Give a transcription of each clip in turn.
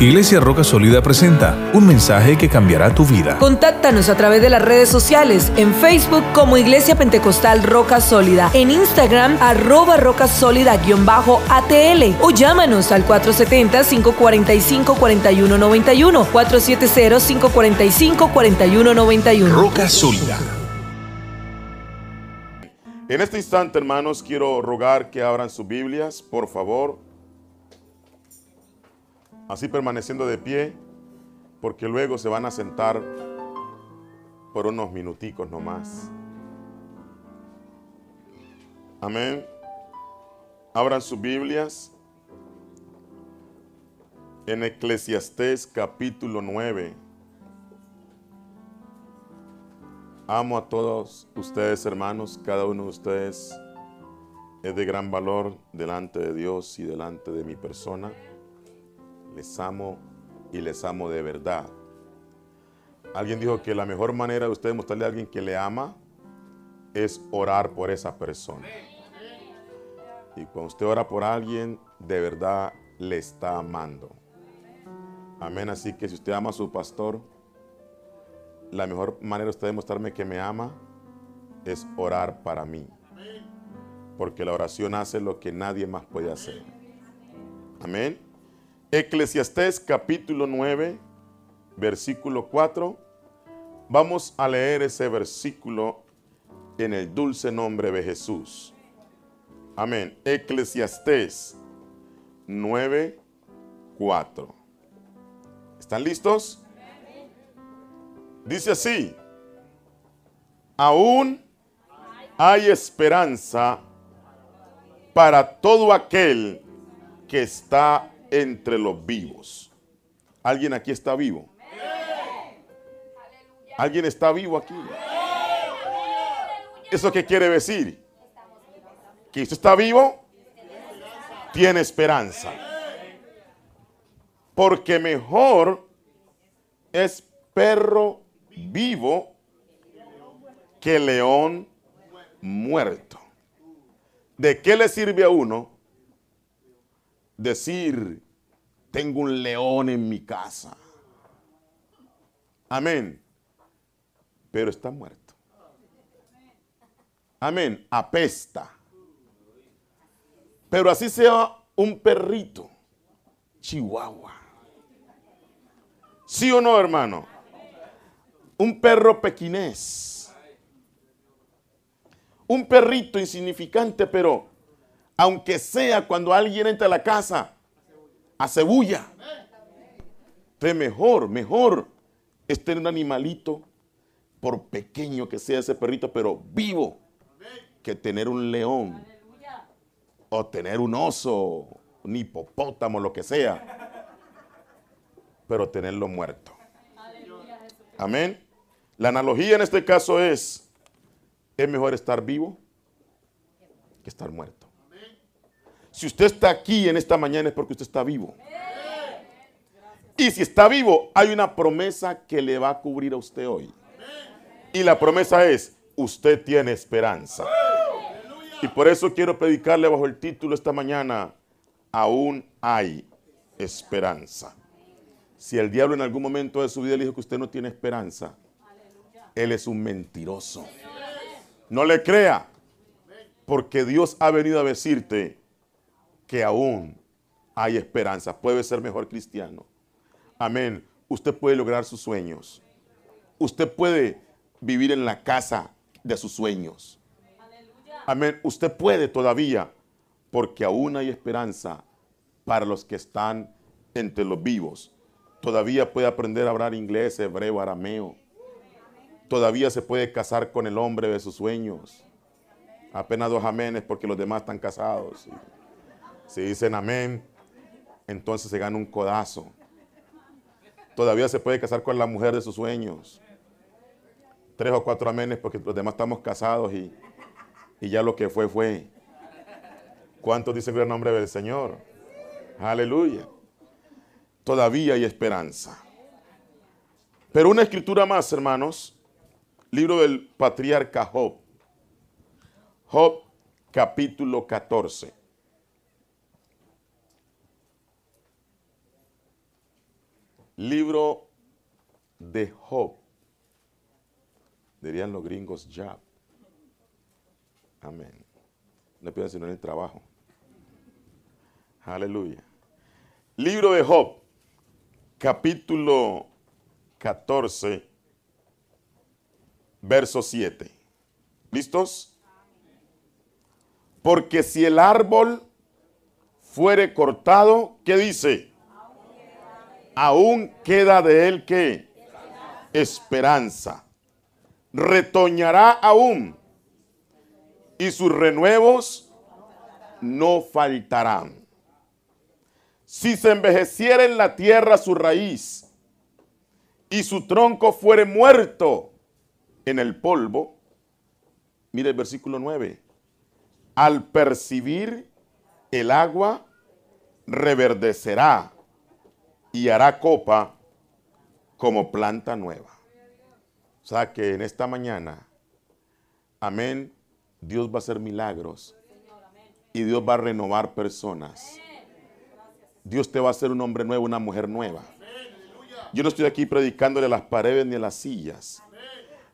Iglesia Roca Sólida presenta un mensaje que cambiará tu vida. Contáctanos a través de las redes sociales, en Facebook como Iglesia Pentecostal Roca Sólida, en Instagram arroba roca sólida-atl o llámanos al 470-545-4191, 470-545-4191. Roca Sólida. En este instante, hermanos, quiero rogar que abran sus Biblias, por favor. Así permaneciendo de pie, porque luego se van a sentar por unos minuticos nomás. Amén. Abran sus Biblias en Eclesiastés capítulo 9. Amo a todos ustedes, hermanos. Cada uno de ustedes es de gran valor delante de Dios y delante de mi persona. Les amo y les amo de verdad. Alguien dijo que la mejor manera de usted mostrarle a alguien que le ama es orar por esa persona. Y cuando usted ora por alguien, de verdad le está amando. Amén. Así que si usted ama a su pastor, la mejor manera de usted demostrarme que me ama es orar para mí. Porque la oración hace lo que nadie más puede hacer. Amén. Eclesiastés capítulo 9, versículo 4. Vamos a leer ese versículo en el dulce nombre de Jesús. Amén. Eclesiastés 9, 4. ¿Están listos? Dice así, aún hay esperanza para todo aquel que está entre los vivos. ¿Alguien aquí está vivo? ¿Alguien está vivo aquí? ¿Eso qué quiere decir? Que está vivo, tiene esperanza. Porque mejor es perro vivo que león muerto. ¿De qué le sirve a uno decir, tengo un león en mi casa? Amén. Pero está muerto. Amén. Apesta. Pero así sea un perrito. Chihuahua. ¿Sí o no, hermano? Un perro pequinés. Un perrito insignificante, pero aunque sea cuando alguien entra a la casa, hace bulla. Entonces mejor, mejor es tener un animalito, por pequeño que sea ese perrito, pero vivo, que tener un león o tener un oso, un hipopótamo, lo que sea, pero tenerlo muerto. Amén. La analogía en este caso es, es mejor estar vivo que estar muerto. Si usted está aquí en esta mañana es porque usted está vivo. Y si está vivo, hay una promesa que le va a cubrir a usted hoy. Y la promesa es, usted tiene esperanza. Y por eso quiero predicarle bajo el título esta mañana, aún hay esperanza. Si el diablo en algún momento de su vida le dijo que usted no tiene esperanza, él es un mentiroso. No le crea, porque Dios ha venido a decirte que aún hay esperanza. Puede ser mejor cristiano. Amén. Usted puede lograr sus sueños. Usted puede vivir en la casa de sus sueños. Amén. Usted puede todavía, porque aún hay esperanza para los que están entre los vivos. Todavía puede aprender a hablar inglés, hebreo, arameo. Todavía se puede casar con el hombre de sus sueños. Apenas dos amenes porque los demás están casados. Si dicen amén, entonces se gana un codazo. Todavía se puede casar con la mujer de sus sueños. Tres o cuatro amenes porque los demás estamos casados y, y ya lo que fue fue. ¿Cuántos dicen el nombre del Señor? Aleluya. Todavía hay esperanza. Pero una escritura más, hermanos. Libro del patriarca Job. Job capítulo 14. Libro de Job. Dirían los gringos Job. Amén. No piensen sino en el trabajo. Aleluya. Libro de Job, capítulo 14, verso 7. ¿Listos? Porque si el árbol fuere cortado, ¿qué dice? Aún queda de él que esperanza. Retoñará aún y sus renuevos no faltarán. Si se envejeciera en la tierra su raíz y su tronco fuere muerto en el polvo, mire el versículo 9, al percibir el agua reverdecerá y hará copa como planta nueva. O sea que en esta mañana, amén, Dios va a hacer milagros y Dios va a renovar personas. Dios te va a hacer un hombre nuevo, una mujer nueva. Yo no estoy aquí predicándole a las paredes ni a las sillas.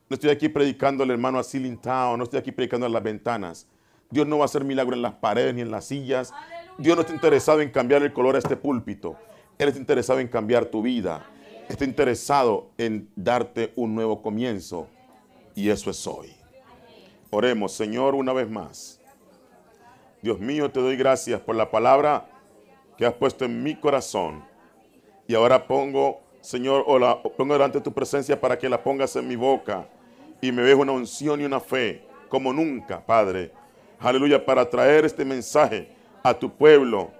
No estoy aquí predicándole, hermano, a ceiling town. No estoy aquí predicando a las ventanas. Dios no va a hacer milagro en las paredes ni en las sillas. Dios no está interesado en cambiar el color a este púlpito. Él está interesado en cambiar tu vida. Está interesado en darte un nuevo comienzo. Y eso es hoy. Oremos, Señor, una vez más. Dios mío, te doy gracias por la palabra que has puesto en mi corazón. Y ahora pongo, Señor, o la pongo delante de tu presencia para que la pongas en mi boca y me veas una unción y una fe como nunca, Padre. Aleluya, para traer este mensaje a tu pueblo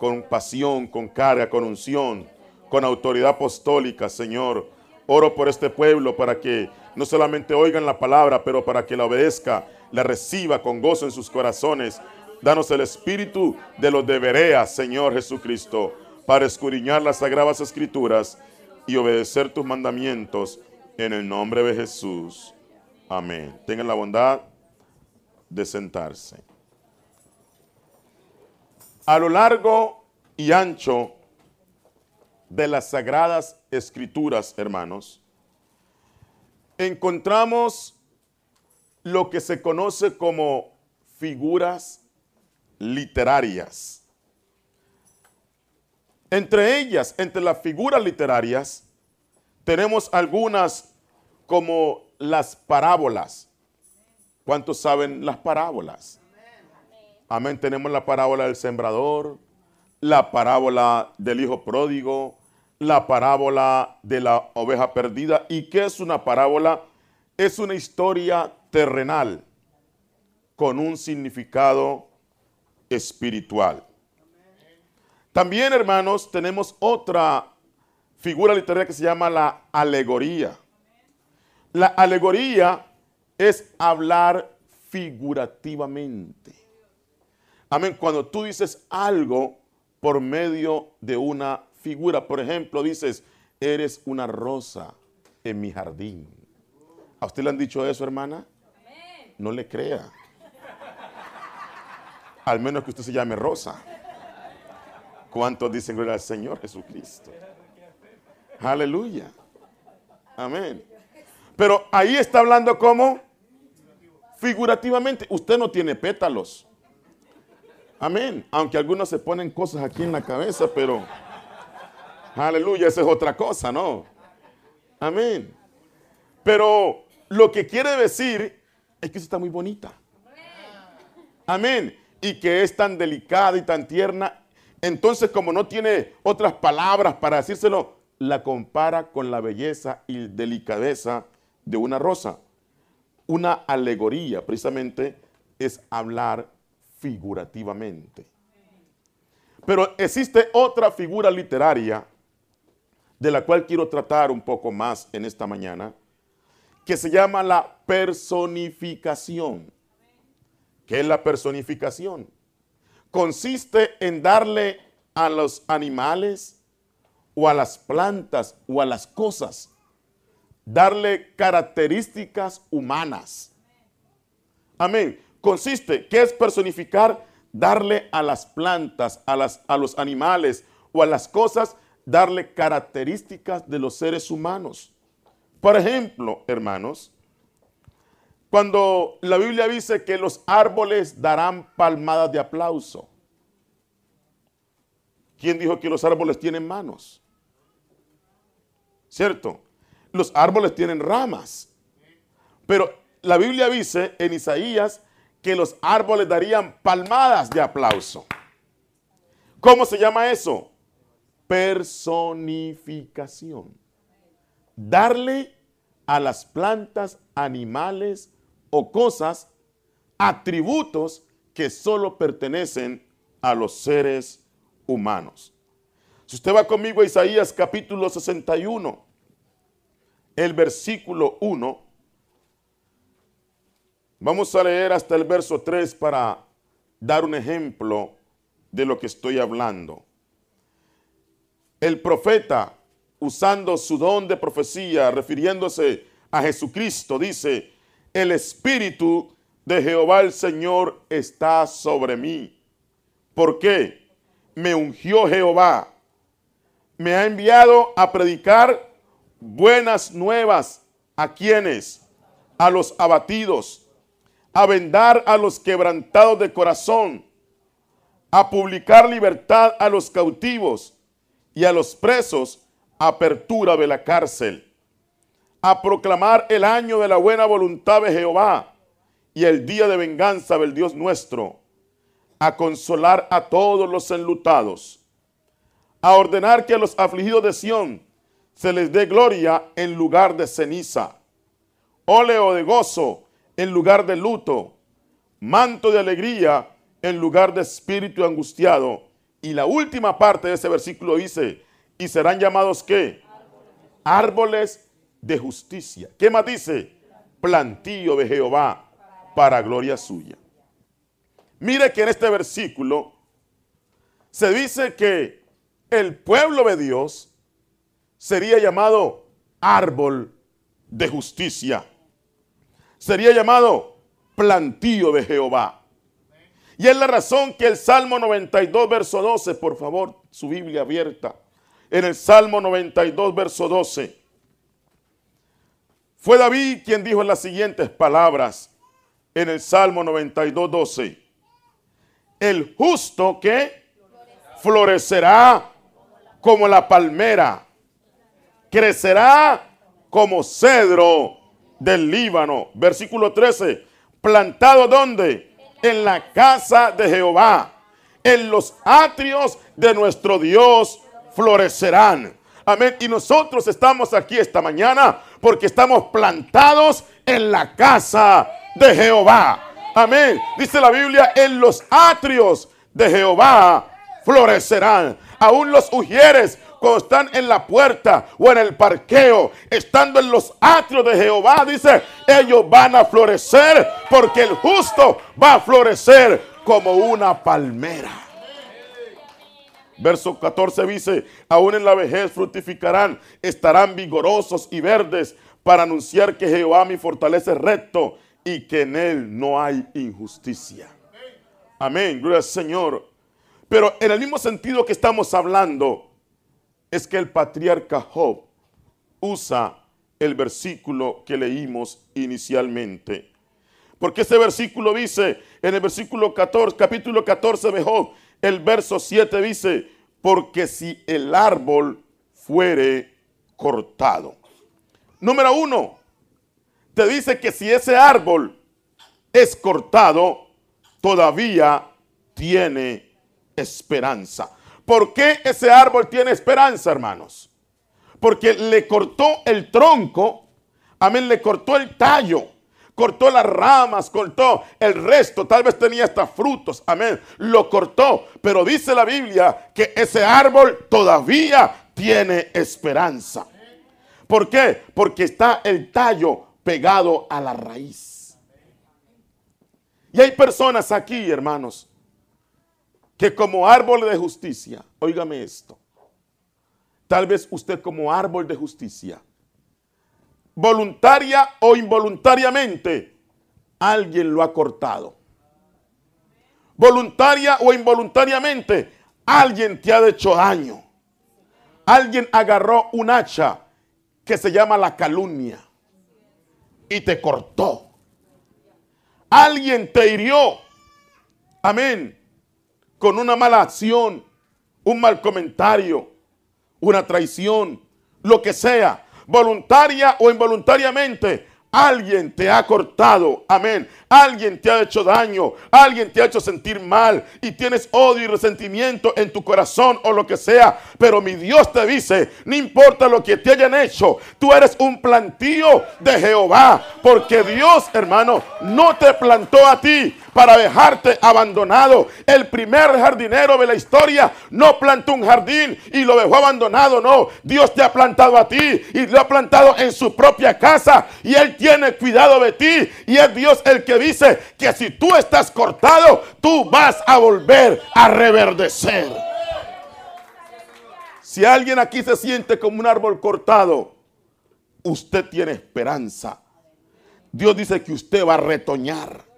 con pasión, con carga, con unción, con autoridad apostólica, Señor. Oro por este pueblo para que no solamente oigan la palabra, pero para que la obedezca, la reciba con gozo en sus corazones. Danos el espíritu de los debereas, Señor Jesucristo, para escudriñar las sagradas escrituras y obedecer tus mandamientos en el nombre de Jesús. Amén. Tengan la bondad de sentarse. A lo largo y ancho de las sagradas escrituras, hermanos, encontramos lo que se conoce como figuras literarias. Entre ellas, entre las figuras literarias, tenemos algunas como las parábolas. ¿Cuántos saben las parábolas? Amén. Tenemos la parábola del sembrador, la parábola del hijo pródigo, la parábola de la oveja perdida. ¿Y qué es una parábola? Es una historia terrenal con un significado espiritual. También, hermanos, tenemos otra figura literaria que se llama la alegoría. La alegoría es hablar figurativamente. Amén. Cuando tú dices algo por medio de una figura. Por ejemplo, dices, eres una rosa en mi jardín. ¿A usted le han dicho eso, hermana? No le crea. Al menos que usted se llame Rosa. ¿Cuántos dicen gloria al Señor Jesucristo? Aleluya. Amén. Pero ahí está hablando como figurativamente. Usted no tiene pétalos. Amén. Aunque algunos se ponen cosas aquí en la cabeza, pero Aleluya, esa es otra cosa, ¿no? Amén. Pero lo que quiere decir es que está muy bonita. Amén. Y que es tan delicada y tan tierna. Entonces, como no tiene otras palabras para decírselo, la compara con la belleza y delicadeza de una rosa. Una alegoría, precisamente, es hablar figurativamente. Pero existe otra figura literaria de la cual quiero tratar un poco más en esta mañana, que se llama la personificación. ¿Qué es la personificación? Consiste en darle a los animales o a las plantas o a las cosas, darle características humanas. Amén. Consiste, ¿qué es personificar? Darle a las plantas, a, las, a los animales o a las cosas darle características de los seres humanos. Por ejemplo, hermanos, cuando la Biblia dice que los árboles darán palmadas de aplauso, ¿quién dijo que los árboles tienen manos? ¿Cierto? Los árboles tienen ramas. Pero la Biblia dice en Isaías que los árboles darían palmadas de aplauso. ¿Cómo se llama eso? Personificación. Darle a las plantas, animales o cosas atributos que solo pertenecen a los seres humanos. Si usted va conmigo a Isaías capítulo 61, el versículo 1, vamos a leer hasta el verso 3 para dar un ejemplo de lo que estoy hablando. El profeta, usando su don de profecía, refiriéndose a Jesucristo, dice, el Espíritu de Jehová el Señor está sobre mí. ¿Por qué? Me ungió Jehová. Me ha enviado a predicar buenas nuevas. ¿A quienes? A los abatidos. A vendar a los quebrantados de corazón a publicar libertad a los cautivos y a los presos, apertura de la cárcel, a proclamar el año de la buena voluntad de Jehová y el día de venganza del Dios nuestro, a consolar a todos los enlutados, a ordenar que a los afligidos de Sión se les dé gloria en lugar de ceniza, óleo de gozo en lugar de luto, manto de alegría en lugar de espíritu angustiado. Y la última parte de ese versículo dice, y serán llamados qué? Árboles de justicia. ¿Qué más dice? Plantío de Jehová para gloria suya. Mire que en este versículo se dice que el pueblo de Dios sería llamado árbol de justicia. Sería llamado plantío de Jehová. Y es la razón que el Salmo 92, verso 12, por favor, su Biblia abierta. En el Salmo 92, verso 12. Fue David quien dijo las siguientes palabras en el Salmo 92, 12. El justo que florecerá como la palmera, crecerá como cedro del Líbano. Versículo 13. Plantado donde? en la casa de Jehová. En los atrios de nuestro Dios florecerán. Amén. Y nosotros estamos aquí esta mañana porque estamos plantados en la casa de Jehová. Amén. Dice la Biblia, en los atrios de Jehová florecerán. Aún los ujieres cuando están en la puerta o en el parqueo, estando en los atrios de Jehová, dice, ellos van a florecer porque el justo va a florecer como una palmera. Verso 14 dice, aún en la vejez fructificarán, estarán vigorosos y verdes para anunciar que Jehová mi fortalece recto y que en él no hay injusticia. Amén, gloria al Señor. Pero en el mismo sentido que estamos hablando, es que el patriarca Job usa el versículo que leímos inicialmente. Porque ese versículo dice, en el versículo 14, capítulo 14 de Job, el verso 7 dice, porque si el árbol fuere cortado. Número uno, te dice que si ese árbol es cortado, todavía tiene esperanza. ¿Por qué ese árbol tiene esperanza, hermanos? Porque le cortó el tronco, amén, le cortó el tallo, cortó las ramas, cortó el resto, tal vez tenía hasta frutos, amén, lo cortó, pero dice la Biblia que ese árbol todavía tiene esperanza. ¿Por qué? Porque está el tallo pegado a la raíz. Y hay personas aquí, hermanos, que como árbol de justicia, óigame esto, tal vez usted como árbol de justicia, voluntaria o involuntariamente, alguien lo ha cortado. Voluntaria o involuntariamente, alguien te ha hecho daño. Alguien agarró un hacha que se llama la calumnia y te cortó. Alguien te hirió. Amén. Con una mala acción, un mal comentario, una traición, lo que sea, voluntaria o involuntariamente. Alguien te ha cortado, amén. Alguien te ha hecho daño, alguien te ha hecho sentir mal y tienes odio y resentimiento en tu corazón o lo que sea. Pero mi Dios te dice, no importa lo que te hayan hecho, tú eres un plantío de Jehová. Porque Dios, hermano, no te plantó a ti para dejarte abandonado. El primer jardinero de la historia no plantó un jardín y lo dejó abandonado, no. Dios te ha plantado a ti y lo ha plantado en su propia casa y Él tiene cuidado de ti y es Dios el que dice que si tú estás cortado, tú vas a volver a reverdecer. Si alguien aquí se siente como un árbol cortado, usted tiene esperanza. Dios dice que usted va a retoñar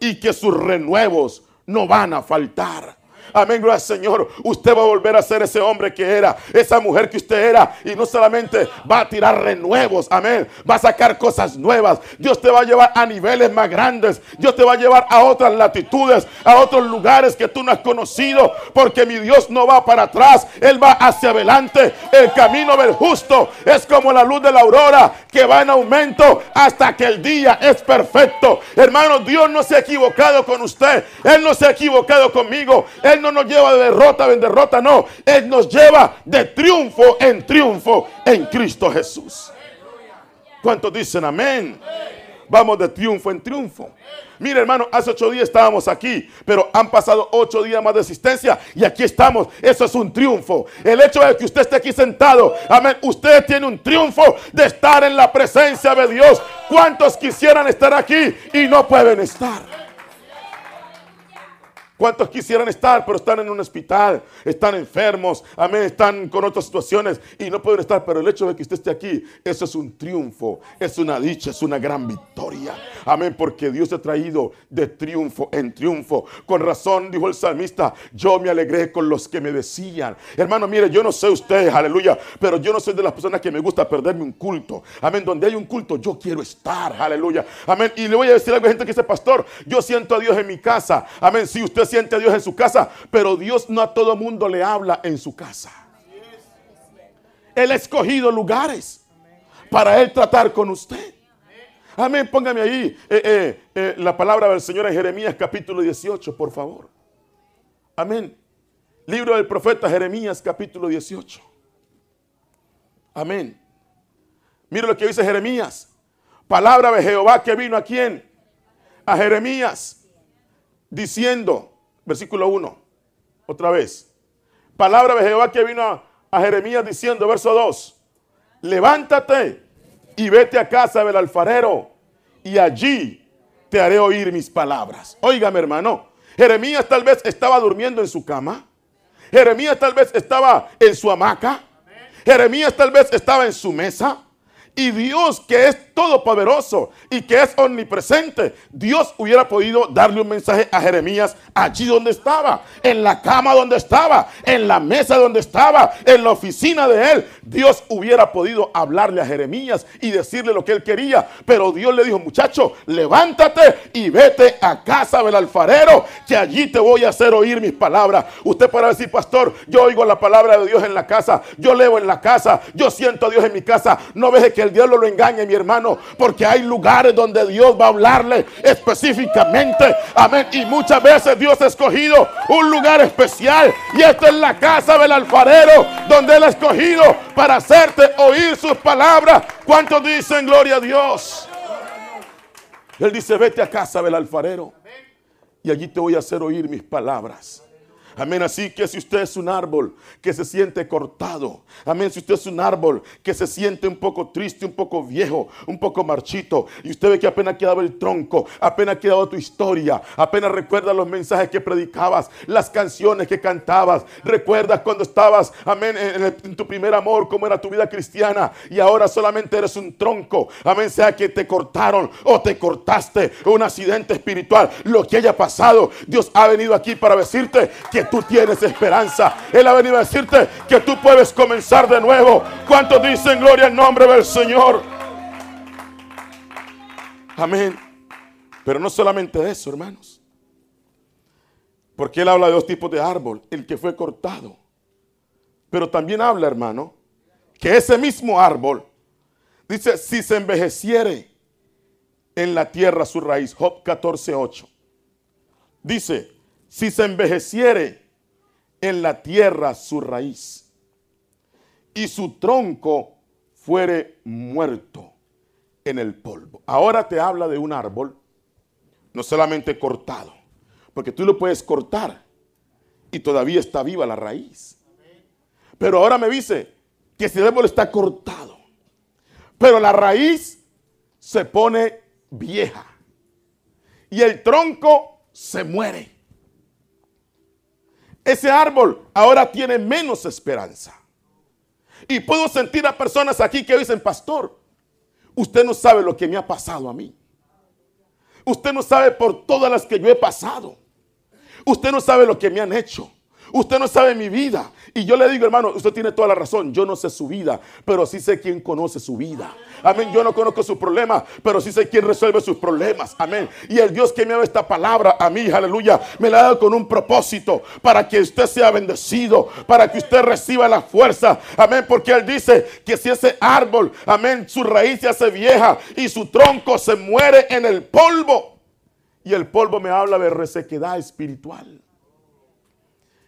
y que sus renuevos no van a faltar. Amén, gracias Señor. Usted va a volver a ser ese hombre que era, esa mujer que usted era. Y no solamente va a tirar renuevos, amén. Va a sacar cosas nuevas. Dios te va a llevar a niveles más grandes. Dios te va a llevar a otras latitudes, a otros lugares que tú no has conocido. Porque mi Dios no va para atrás, Él va hacia adelante. El camino del justo es como la luz de la aurora que va en aumento hasta que el día es perfecto. Hermano, Dios no se ha equivocado con usted. Él no se ha equivocado conmigo. Él no nos lleva de derrota en derrota, no. Él nos lleva de triunfo en triunfo en Cristo Jesús. ¿Cuántos dicen amén? Vamos de triunfo en triunfo. Mire, hermano, hace ocho días estábamos aquí, pero han pasado ocho días más de existencia y aquí estamos. Eso es un triunfo. El hecho de que usted esté aquí sentado, amén, usted tiene un triunfo de estar en la presencia de Dios. ¿Cuántos quisieran estar aquí y no pueden estar? ¿Cuántos quisieran estar, pero están en un hospital, están enfermos, amén, están con otras situaciones y no pueden estar? Pero el hecho de que usted esté aquí, eso es un triunfo, es una dicha, es una gran victoria. Amén, porque Dios te ha traído de triunfo en triunfo. Con razón, dijo el salmista, yo me alegré con los que me decían. Hermano, mire, yo no sé usted, aleluya, pero yo no soy de las personas que me gusta perderme un culto. Amén, donde hay un culto, yo quiero estar, aleluya. Amén, y le voy a decir algo a gente que dice, pastor, yo siento a Dios en mi casa. Amén, si usted siente Dios en su casa, pero Dios no a todo mundo le habla en su casa. Él ha escogido lugares para Él tratar con usted. Amén, póngame ahí eh, eh, eh, la palabra del Señor en Jeremías capítulo 18, por favor. Amén. Libro del profeta Jeremías capítulo 18. Amén. Mire lo que dice Jeremías. Palabra de Jehová que vino a quién? A Jeremías. Diciendo, versículo 1, otra vez. Palabra de Jehová que vino a, Jeremías diciendo, verso 2, levántate y vete a casa del alfarero y allí te haré oír mis palabras. Óigame hermano, Jeremías tal vez estaba durmiendo en su cama. Jeremías tal vez estaba en su hamaca. Jeremías tal vez estaba en su mesa. Y Dios que es todopoderoso y que es omnipresente, Dios hubiera podido darle un mensaje a Jeremías allí donde estaba, en la cama donde estaba, en la mesa donde estaba, en la oficina de él. Dios hubiera podido hablarle a Jeremías y decirle lo que él quería. Pero Dios le dijo, muchacho, levántate y vete a casa del alfarero, que allí te voy a hacer oír mis palabras. Usted para decir, pastor, yo oigo la palabra de Dios en la casa, yo leo en la casa, yo siento a Dios en mi casa. No veje que el diablo lo engañe, mi hermano, porque hay lugares donde Dios va a hablarle específicamente. Amén. Y muchas veces Dios ha escogido un lugar especial. Y esta es la casa del alfarero, donde Él ha escogido para hacerte oír sus palabras. ¿Cuántos dicen gloria a Dios? Él dice, vete a casa del alfarero. Y allí te voy a hacer oír mis palabras. Amén. Así que si usted es un árbol que se siente cortado, amén. Si usted es un árbol que se siente un poco triste, un poco viejo, un poco marchito, y usted ve que apenas ha quedado el tronco, apenas ha quedado tu historia, apenas recuerda los mensajes que predicabas, las canciones que cantabas, recuerdas cuando estabas, amén, en, tu primer amor, cómo era tu vida cristiana, y ahora solamente eres un tronco, amén. Sea que te cortaron o te cortaste, un accidente espiritual, lo que haya pasado, Dios ha venido aquí para decirte que tú tienes esperanza. Él ha venido a decirte que tú puedes comenzar de nuevo. ¿Cuántos dicen gloria al nombre del Señor? Amén. Pero no solamente eso, hermanos. Porque él habla de dos tipos de árbol. El que fue cortado. Pero también habla, hermano, que ese mismo árbol, dice, si se envejeciere en la tierra su raíz. Job 14.8. Dice, si se envejeciere en la tierra su raíz y su tronco fuere muerto en el polvo. Ahora te habla de un árbol, no solamente cortado, porque tú lo puedes cortar y todavía está viva la raíz. Pero ahora me dice que si el árbol está cortado, pero la raíz se pone vieja y el tronco se muere. Ese árbol ahora tiene menos esperanza. Y puedo sentir a personas aquí que dicen, pastor, usted no sabe lo que me ha pasado a mí. Usted no sabe por todas las que yo he pasado. Usted no sabe lo que me han hecho. Usted no sabe mi vida. Y yo le digo, hermano, usted tiene toda la razón. Yo no sé su vida, pero sí sé quién conoce su vida. Amén. Yo no conozco su problema, pero sí sé quién resuelve sus problemas. Amén. Y el Dios que me ha dado esta palabra a mí, aleluya, me la ha dado con un propósito para que usted sea bendecido, para que usted reciba la fuerza. Amén. Porque Él dice que si ese árbol, amén, su raíz se hace vieja y su tronco se muere en el polvo. Y el polvo me habla de resequedad espiritual.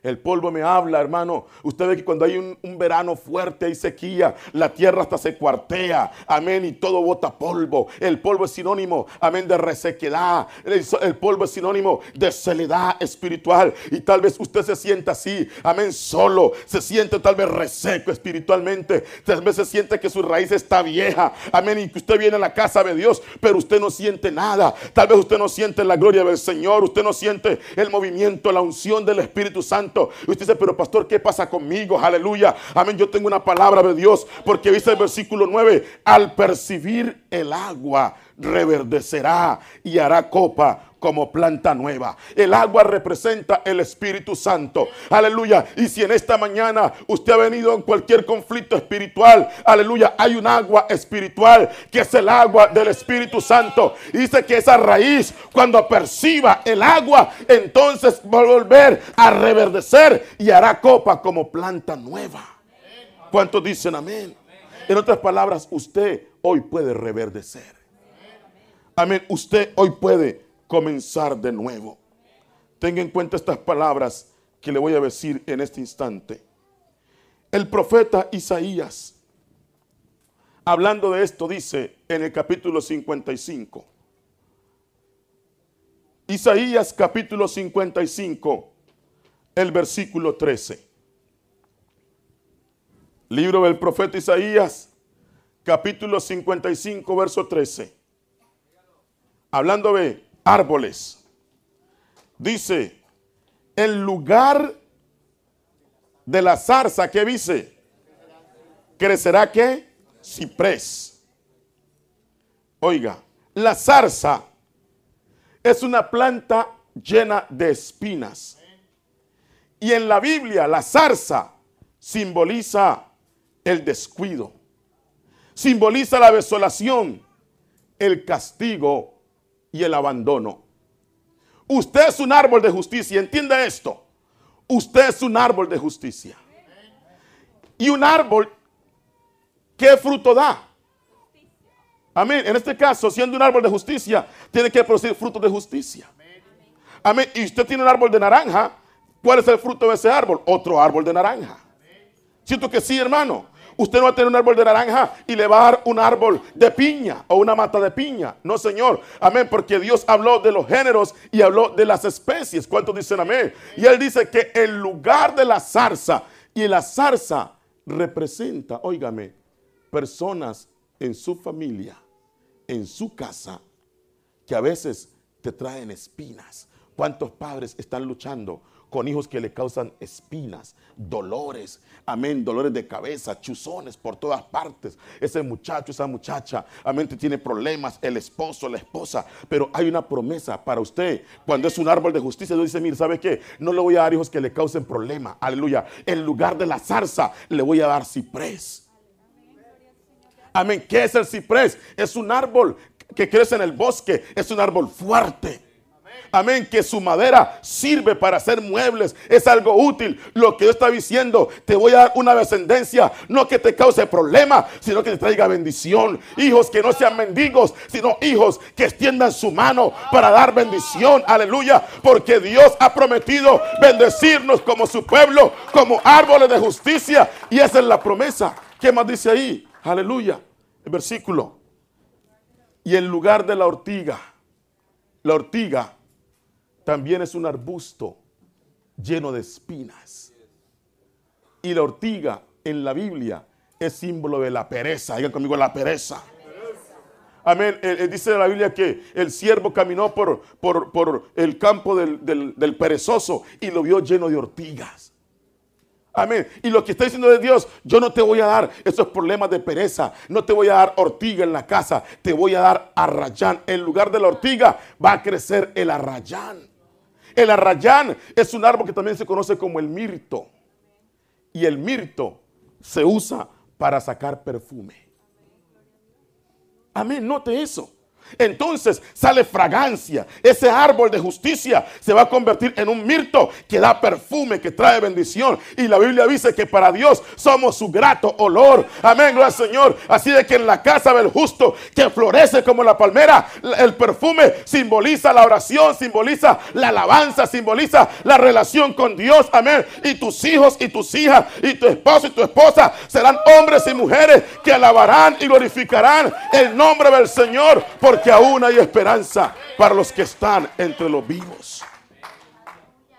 El polvo me habla, hermano. Usted ve que cuando hay un, verano fuerte y sequía, la tierra hasta se cuartea. Amén. Y todo bota polvo. El polvo es sinónimo, amén, de resequedad. El, polvo es sinónimo de soledad espiritual. Y tal vez usted se sienta así, amén, solo. Se siente tal vez reseco espiritualmente. Tal vez se siente que su raíz está vieja. Amén. Y que usted viene a la casa de Dios, pero usted no siente nada. Tal vez usted no siente la gloria del Señor. Usted no siente el movimiento, la unción del Espíritu Santo. Usted dice, pero pastor, ¿qué pasa conmigo? Aleluya. Amén. Yo tengo una palabra de Dios. Porque dice el versículo 9, al percibir el agua, reverdecerá y hará copa como planta nueva. El agua representa el Espíritu Santo. Aleluya. Y si en esta mañana usted ha venido en cualquier conflicto espiritual, aleluya, hay un agua espiritual que es el agua del Espíritu Santo. Dice que esa raíz, cuando perciba el agua, entonces va a volver a reverdecer y hará copa como planta nueva. ¿Cuántos dicen amén? En otras palabras, usted hoy puede reverdecer. Amén. Usted hoy puede comenzar de nuevo. Tenga en cuenta estas palabras que le voy a decir en este instante. El profeta Isaías, hablando de esto, dice en el capítulo 55. Isaías capítulo 55, el versículo 13. Libro del profeta Isaías, capítulo 55, verso 13. Hablando de árboles. Dice, el lugar de la zarza, ¿qué dice? Crecerá qué? Ciprés. Oiga, la zarza es una planta llena de espinas. Y en la Biblia la zarza simboliza el descuido, simboliza la desolación, el castigo y el abandono. Usted es un árbol de justicia, entienda esto. Usted es un árbol de justicia. Y un árbol, ¿qué fruto da? Amén. En este caso, siendo un árbol de justicia, tiene que producir frutos de justicia. Amén. Y usted tiene un árbol de naranja. ¿Cuál es el fruto de ese árbol? Otro árbol de naranja. Siento que sí, hermano. Usted no va a tener un árbol de naranja y le va a dar un árbol de piña o una mata de piña. No, Señor. Amén. Porque Dios habló de los géneros y habló de las especies. ¿Cuántos dicen amén? Y Él dice que el lugar de la zarza y la zarza representa, óigame, personas en su familia, en su casa, que a veces te traen espinas. ¿Cuántos padres están luchando con hijos que le causan espinas, dolores, amén, dolores de cabeza, chuzones por todas partes. Ese muchacho, esa muchacha, amén, tiene problemas, el esposo, la esposa, pero hay una promesa para usted. Cuando es un árbol de justicia, Dios dice, mire, ¿sabe qué? No le voy a dar hijos que le causen problemas, aleluya. En lugar de la zarza, le voy a dar ciprés. Amén. ¿Qué es el ciprés? Es un árbol que crece en el bosque. Es un árbol fuerte. Amén, que su madera sirve para hacer muebles. Es algo útil. Lo que Dios está diciendo, te voy a dar una descendencia, no que te cause problema, sino que te traiga bendición. Hijos que no sean mendigos, sino hijos que extiendan su mano para dar bendición. Aleluya, porque Dios ha prometido bendecirnos como su pueblo, como árboles de justicia. Y esa es la promesa. ¿Qué más dice ahí? Aleluya. El versículo. Y en lugar de la ortiga, la ortiga también es un arbusto lleno de espinas. Y la ortiga en la Biblia es símbolo de la pereza. Digan conmigo la pereza. Amén. Eh, eh, dice la Biblia que el siervo caminó por, por, el campo del, del perezoso y lo vio lleno de ortigas. Amén. Y lo que está diciendo de Dios, yo no te voy a dar esos problemas de pereza, no te voy a dar ortiga en la casa, te voy a dar arrayán. En lugar de la ortiga va a crecer el arrayán. El arrayán es un árbol que también se conoce como el mirto. Y el mirto se usa para sacar perfume. Amén, note eso. Entonces sale fragancia. Ese árbol de justicia se va a convertir en un mirto que da perfume, que trae bendición. Y la Biblia dice que para Dios somos su grato olor. Amén, gloria al Señor. Así de que en la casa del justo, que florece como la palmera, el perfume simboliza la oración, simboliza la alabanza, simboliza la relación con Dios. Amén. Y tus hijos y tus hijas y tu esposo y tu esposa serán hombres y mujeres que alabarán y glorificarán el nombre del Señor. Porque que aún hay esperanza para los que están entre los vivos.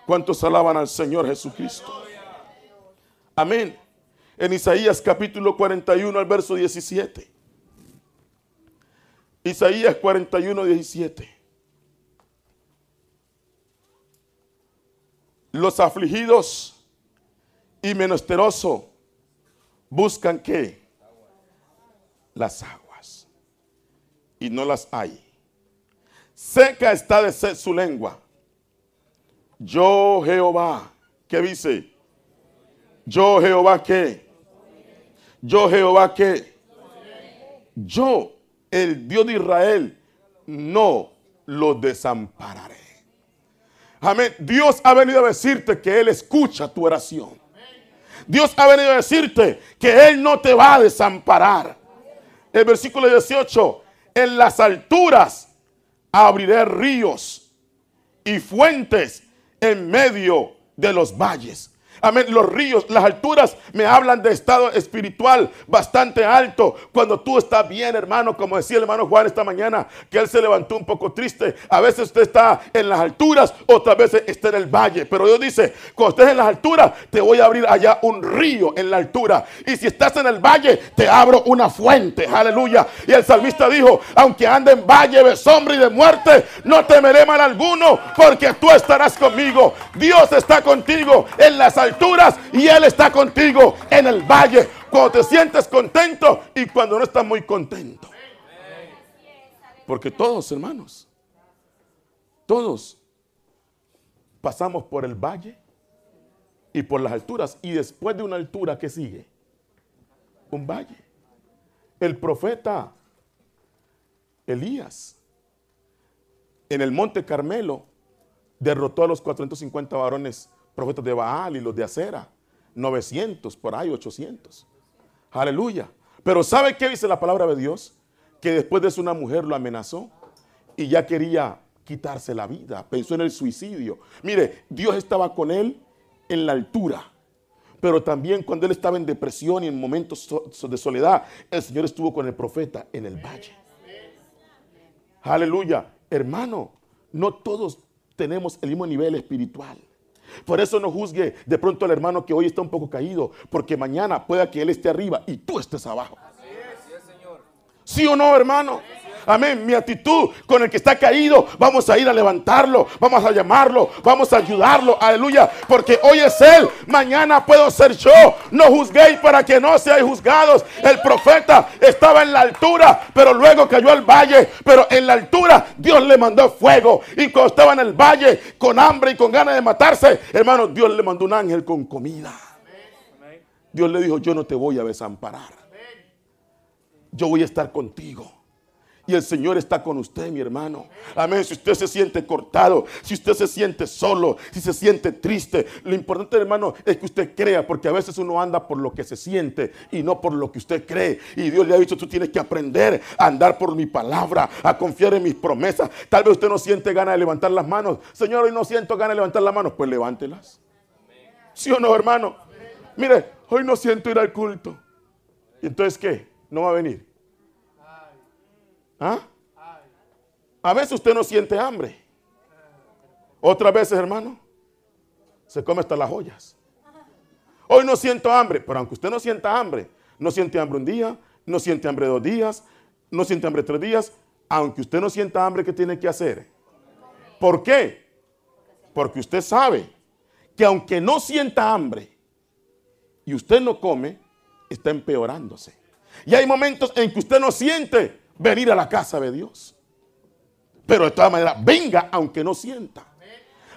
¿Cuántos alaban al Señor Jesucristo? Amén. En Isaías capítulo 41 al verso 17. Isaías 41, 17. Los afligidos y menesterosos buscan qué? Las aguas y no las hay. Seca está de sed su lengua. Yo Jehová, ¿qué dice? Yo Jehová qué? Yo Jehová qué? Yo, el Dios de Israel, no lo desampararé. Amén. Dios ha venido a decirte que Él escucha tu oración. Dios ha venido a decirte que Él no te va a desamparar. El versículo 18, en las alturas abriré ríos y fuentes en medio de los valles. Amén. Los ríos, las alturas me hablan de estado espiritual bastante alto. Cuando tú estás bien, hermano, como decía el hermano Juan esta mañana, que él se levantó un poco triste. A veces usted está en las alturas, otras veces está en el valle. Pero Dios dice, cuando estés en las alturas, te voy a abrir allá un río en la altura. Y si estás en el valle, te abro una fuente. Aleluya. Y el salmista dijo, aunque ande en valle de sombra y de muerte, no temeré mal alguno, porque tú estarás conmigo. Dios está contigo en las y Él está contigo en el valle. Cuando te sientes contento y cuando no estás muy contento. Porque todos, hermanos, todos pasamos por el valle y por las alturas. Y después de una altura, ¿qué sigue? Un valle. El profeta Elías en el monte Carmelo derrotó a los 450 varones profetas de Baal y los de Acera. 900, por ahí 800. Aleluya. Pero ¿sabe qué dice la palabra de Dios? Que después de eso una mujer lo amenazó y ya quería quitarse la vida. Pensó en el suicidio. Mire, Dios estaba con él en la altura. Pero también cuando él estaba en depresión y en momentos de soledad, el Señor estuvo con el profeta en el valle. Aleluya. Hermano, no todos tenemos el mismo nivel espiritual. Por eso no juzgue de pronto al hermano que hoy está un poco caído, porque mañana pueda que él esté arriba y tú estés abajo. ¿Sí o no, hermano? amén, mi actitud con el que está caído, vamos a ir a levantarlo, vamos a llamarlo, vamos a ayudarlo, aleluya, porque hoy es Él, mañana puedo ser yo. No juzguéis para que no seáis juzgados. El profeta estaba en la altura, pero luego cayó al valle, pero en la altura Dios le mandó fuego y cuando estaba en el valle con hambre y con ganas de matarse, hermano, Dios le mandó un ángel con comida. Dios le dijo, yo no te voy a desamparar. Yo voy a estar contigo. Y el Señor está con usted, mi hermano. Amén. Si usted se siente cortado, si usted se siente solo, si se siente triste, lo importante, hermano, es que usted crea, porque a veces uno anda por lo que se siente y no por lo que usted cree. Y Dios le ha dicho, tú tienes que aprender a andar por mi palabra, a confiar en mis promesas. Tal vez usted no siente ganas de levantar las manos. Señor, hoy no siento ganas de levantar las manos. Pues levántelas. ¿Sí o no, hermano? Mire, hoy no siento ir al culto. ¿Y entonces qué? ¿No va a venir? ¿Ah? A veces usted no siente hambre. Otras veces, hermano, se come hasta las joyas. Hoy no siento hambre, pero aunque usted no sienta hambre, no siente hambre un día, no siente hambre dos días, no siente hambre tres días, aunque usted no sienta hambre, ¿qué tiene que hacer? ¿Por qué? Porque usted sabe que aunque no sienta hambre y usted no come, está empeorándose. Y hay momentos en que usted no siente venir a la casa de Dios. Pero de todas maneras, venga aunque no sienta.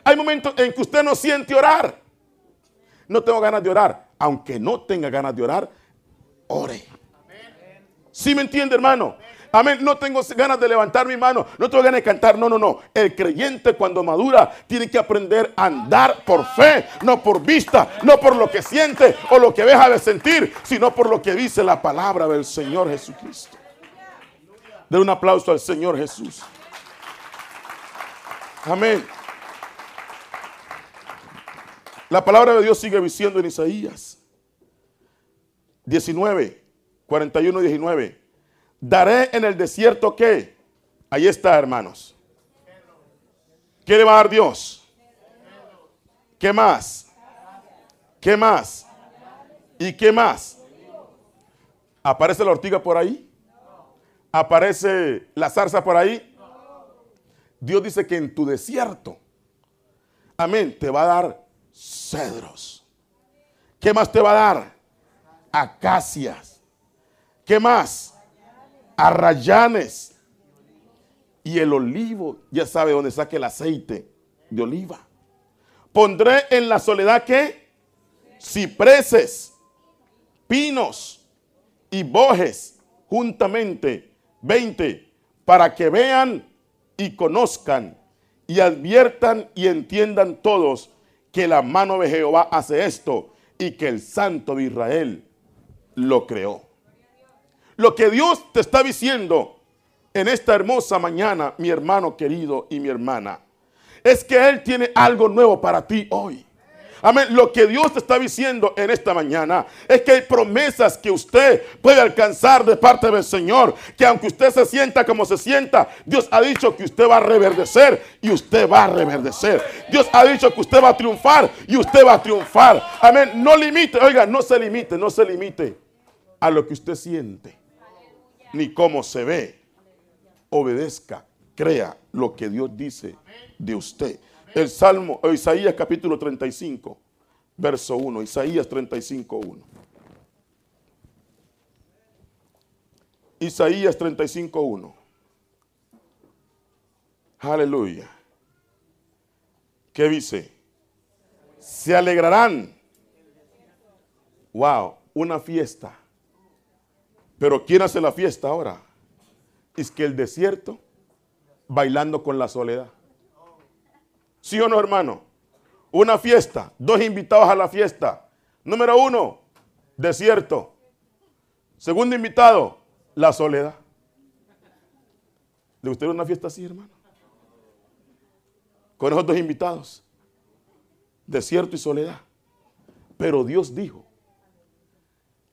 Hay momentos en que usted no siente orar. No tengo ganas de orar. Aunque no tenga ganas de orar, ore. ¿Sí me entiende, hermano? Amén. No tengo ganas de levantar mi mano. No tengo ganas de cantar. No, no, no. El creyente cuando madura tiene que aprender a andar por fe, no por vista, no por lo que siente o lo que deja de sentir, sino por lo que dice la palabra del Señor Jesucristo. De un aplauso al Señor Jesús. Amén. La palabra de Dios sigue diciendo en Isaías 19, 41 y 19. Daré en el desierto qué? Ahí está, hermanos. ¿Qué le va a dar Dios? ¿Qué más? ¿Qué más? ¿Y qué más? ¿Aparece la ortiga por ahí? ¿Aparece la zarza por ahí? Dios dice que en tu desierto, amén, te va a dar cedros. ¿Qué más te va a dar? Acacias. ¿Qué más? Arrayanes. Y el olivo, ya sabe dónde saque el aceite de oliva. Pondré en la soledad que cipreses, pinos y bojes juntamente 20, para que vean y conozcan y adviertan y entiendan todos que la mano de Jehová hace esto y que el Santo de Israel lo creó. Lo que Dios te está diciendo en esta hermosa mañana, mi hermano querido y mi hermana, es que Él tiene algo nuevo para ti hoy. Amén. Lo que Dios te está diciendo en esta mañana es que hay promesas que usted puede alcanzar de parte del Señor. Que aunque usted se sienta como se sienta, Dios ha dicho que usted va a reverdecer y usted va a reverdecer. Dios ha dicho que usted va a triunfar y usted va a triunfar. Amén. No limite, oiga, no se limite, no se limite a lo que usted siente ni cómo se ve. Obedezca, crea lo que Dios dice de usted. El Salmo, Isaías capítulo 35, verso 1. Isaías 35, 1. Isaías 35, 1. Aleluya. ¿Qué dice? Se alegrarán. Wow, una fiesta. Pero ¿quién hace la fiesta ahora? Es que el desierto bailando con la soledad. ¿Sí o no, hermano? Una fiesta, dos invitados a la fiesta. Número uno, desierto. Segundo invitado, la soledad. ¿Le gustaría una fiesta así, hermano? Con esos dos invitados. Desierto y soledad. Pero Dios dijo,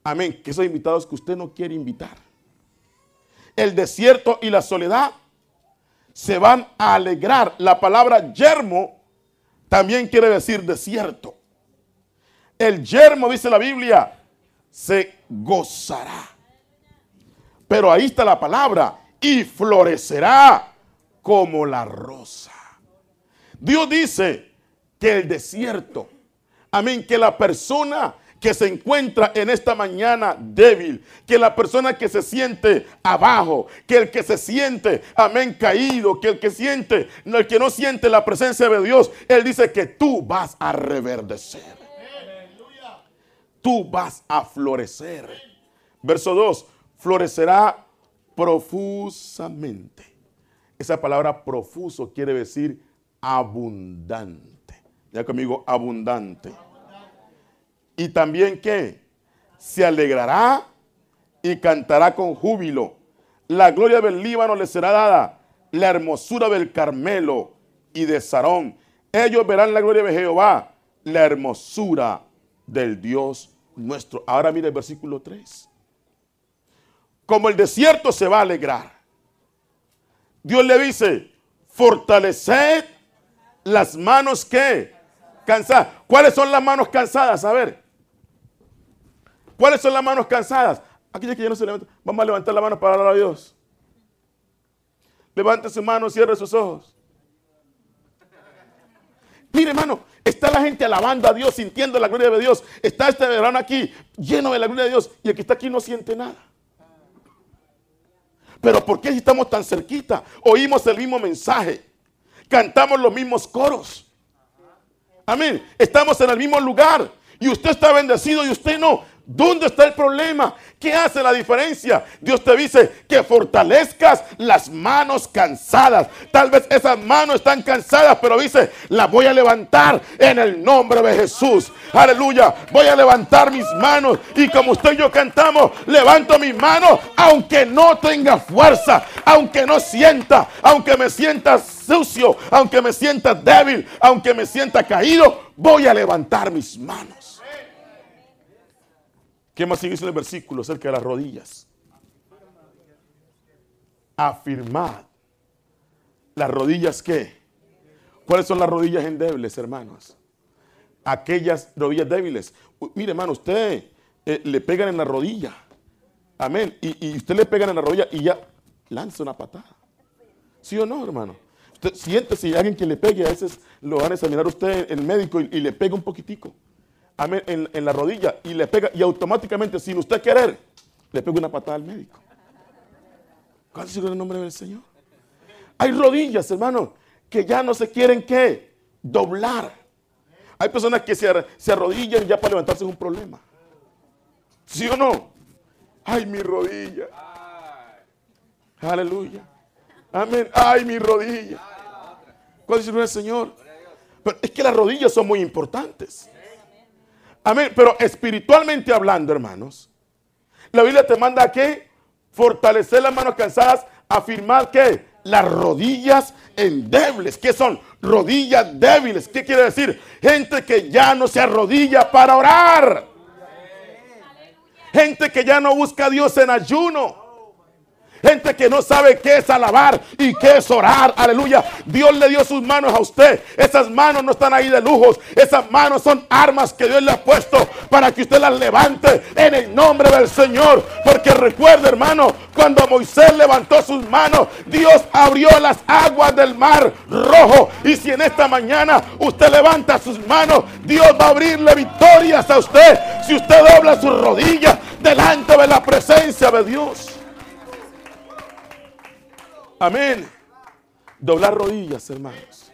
amén, que esos invitados que usted no quiere invitar. El desierto y la soledad se van a alegrar. La palabra yermo también quiere decir desierto. El yermo, dice la Biblia, se gozará. Pero ahí está la palabra. y florecerá como la rosa. Dios dice que el desierto, amén, que la persona que se encuentra en esta mañana débil, que la persona que se siente abajo, que el que se siente, amén, caído, que el que siente, el que no siente la presencia de Dios, Él dice que tú vas a reverdecer. Tú vas a florecer. Verso 2, florecerá profusamente. Esa palabra profuso quiere decir abundante. Ya conmigo, abundante. Y también que se alegrará y cantará con júbilo. La gloria del Líbano le será dada, la hermosura del Carmelo y de Sarón. Ellos verán la gloria de Jehová, la hermosura del Dios nuestro. Ahora mire el versículo 3. Como el desierto se va a alegrar. Dios le dice, fortaleced las manos que cansadas. ¿Cuáles son las manos cansadas? A ver. ¿Cuáles son las manos cansadas? Aquellas que ya no se levantan. Vamos a levantar la mano para hablar a Dios. Levante su mano, cierre sus ojos. Mire, hermano, está la gente alabando a Dios, sintiendo la gloria de Dios. Está este verano aquí lleno de la gloria de Dios y el que está aquí no siente nada. Pero ¿por qué estamos tan cerquita? Oímos el mismo mensaje. Cantamos los mismos coros. Amén. Estamos en el mismo lugar. Y usted está bendecido y usted no. ¿Dónde está el problema? ¿Qué hace la diferencia? Dios te dice que fortalezcas las manos cansadas. Tal vez esas manos están cansadas, pero dice, las voy a levantar en el nombre de Jesús. Aleluya. Voy a levantar mis manos. Y como usted y yo cantamos, levanto mis manos, aunque no tenga fuerza, aunque no sienta, aunque me sienta sucio, aunque me sienta débil, aunque me sienta caído, voy a levantar mis manos. ¿Qué más sigue en el versículo acerca de las rodillas? Afirmad. ¿Las rodillas qué? ¿Cuáles son las rodillas endebles, hermanos? Aquellas rodillas débiles. Mire, hermano, usted eh, le pegan en la rodilla. Amén. Y, usted le pegan en la rodilla y ya lanza una patada. ¿Sí o no, hermano? Siente si alguien que le pegue, a veces lo van a examinar usted, el médico, y, y le pega un poquitico en, la rodilla y le pega, y automáticamente, sin usted querer, le pega una patada al médico. ¿Cuál es el nombre del Señor? Hay rodillas, hermano, que ya no se quieren que doblar. Hay personas que se, se arrodillan ya para levantarse es un problema. ¿Sí o no? Ay, mi rodilla. Aleluya. Amén. Ay, mi rodilla. ¿Cuál es el Señor? Pero es que las rodillas son muy importantes. Amén. Pero espiritualmente hablando, hermanos, la Biblia te manda a que fortalecer las manos cansadas, afirmar que las rodillas endebles. ¿Qué son? Rodillas débiles. ¿Qué quiere decir? Gente que ya no se arrodilla para orar. Gente que ya no busca a Dios en ayuno. Gente que no sabe qué es alabar y qué es orar. Aleluya. Dios le dio sus manos a usted. Esas manos no están ahí de lujos. Esas manos son armas que Dios le ha puesto para que usted las levante en el nombre del Señor. Porque recuerde, hermano, cuando Moisés levantó sus manos, Dios abrió las aguas del mar rojo. Y si en esta mañana usted levanta sus manos, Dios va a abrirle victorias a usted. Si usted dobla sus rodillas delante de la presencia de Dios. Amén. Doblar rodillas, hermanos.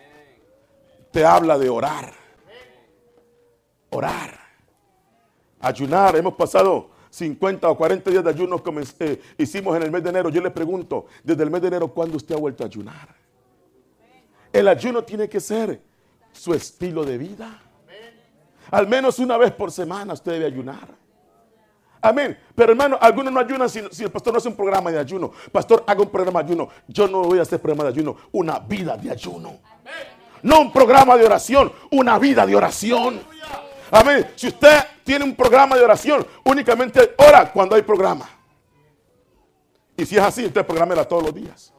Te habla de orar. Orar. Ayunar. Hemos pasado 50 o 40 días de ayuno como eh, hicimos en el mes de enero. Yo le pregunto, desde el mes de enero, ¿cuándo usted ha vuelto a ayunar? El ayuno tiene que ser su estilo de vida. Al menos una vez por semana usted debe ayunar. Amén. Pero hermano, algunos no ayunan si, el pastor no hace un programa de ayuno. Pastor, haga un programa de ayuno. Yo no voy a hacer programa de ayuno, una vida de ayuno. No un programa de oración, una vida de oración. Amén. Si usted tiene un programa de oración, únicamente ora cuando hay programa. Y si es así, usted programela todos los días.